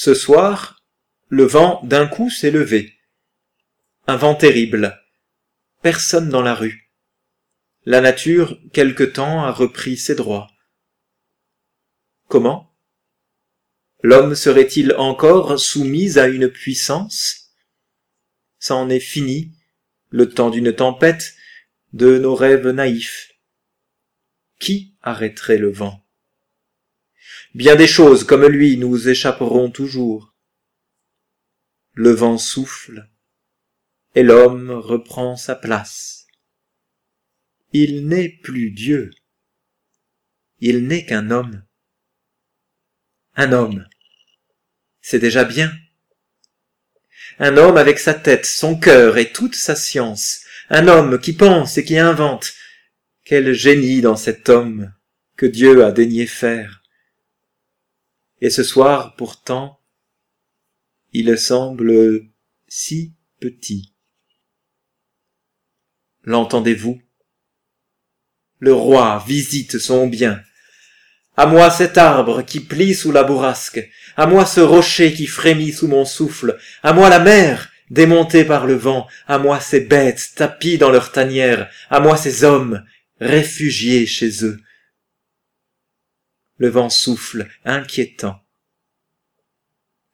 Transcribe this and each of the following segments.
Ce soir, le vent d'un coup s'est levé. Un vent terrible. Personne dans la rue. La nature, quelque temps, a repris ses droits. Comment? L'homme serait-il encore soumis à une puissance? C'en est fini, le temps d'une tempête, de nos rêves naïfs. Qui arrêterait le vent? Bien des choses comme lui nous échapperont toujours. Le vent souffle, et l'homme reprend sa place. Il n'est plus Dieu, il n'est qu'un homme. Un homme, c'est déjà bien. Un homme avec sa tête, son cœur et toute sa science, un homme qui pense et qui invente. Quel génie dans cet homme que Dieu a daigné faire. Et ce soir, pourtant, il semble si petit. L'entendez-vous? Le roi visite son bien, à moi cet arbre qui plie sous la bourrasque, à moi ce rocher qui frémit sous mon souffle, à moi la mer démontée par le vent, à moi ces bêtes tapies dans leur tanière, à moi ces hommes réfugiés chez eux. Le vent souffle, inquiétant.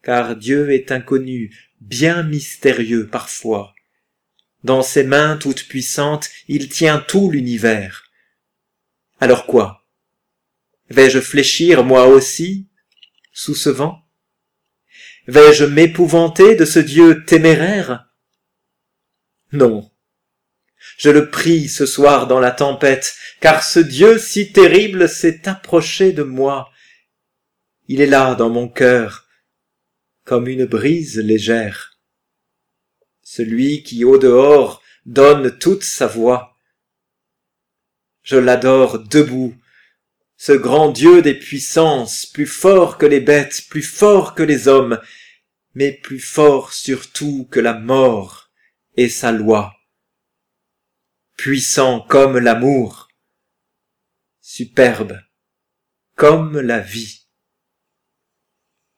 Car Dieu est inconnu, bien mystérieux parfois. Dans ses mains toutes puissantes, il tient tout l'univers. Alors quoi? Vais-je fléchir moi aussi sous ce vent? Vais-je m'épouvanter de ce Dieu téméraire? Non. Je le prie ce soir dans la tempête, car ce Dieu si terrible s'est approché de moi. Il est là dans mon cœur, comme une brise légère. Celui qui au dehors donne toute sa voix. Je l'adore debout ce grand Dieu des puissances, plus fort que les bêtes, plus fort que les hommes, mais plus fort surtout que la mort et sa loi. Puissant comme l'amour, superbe comme la vie.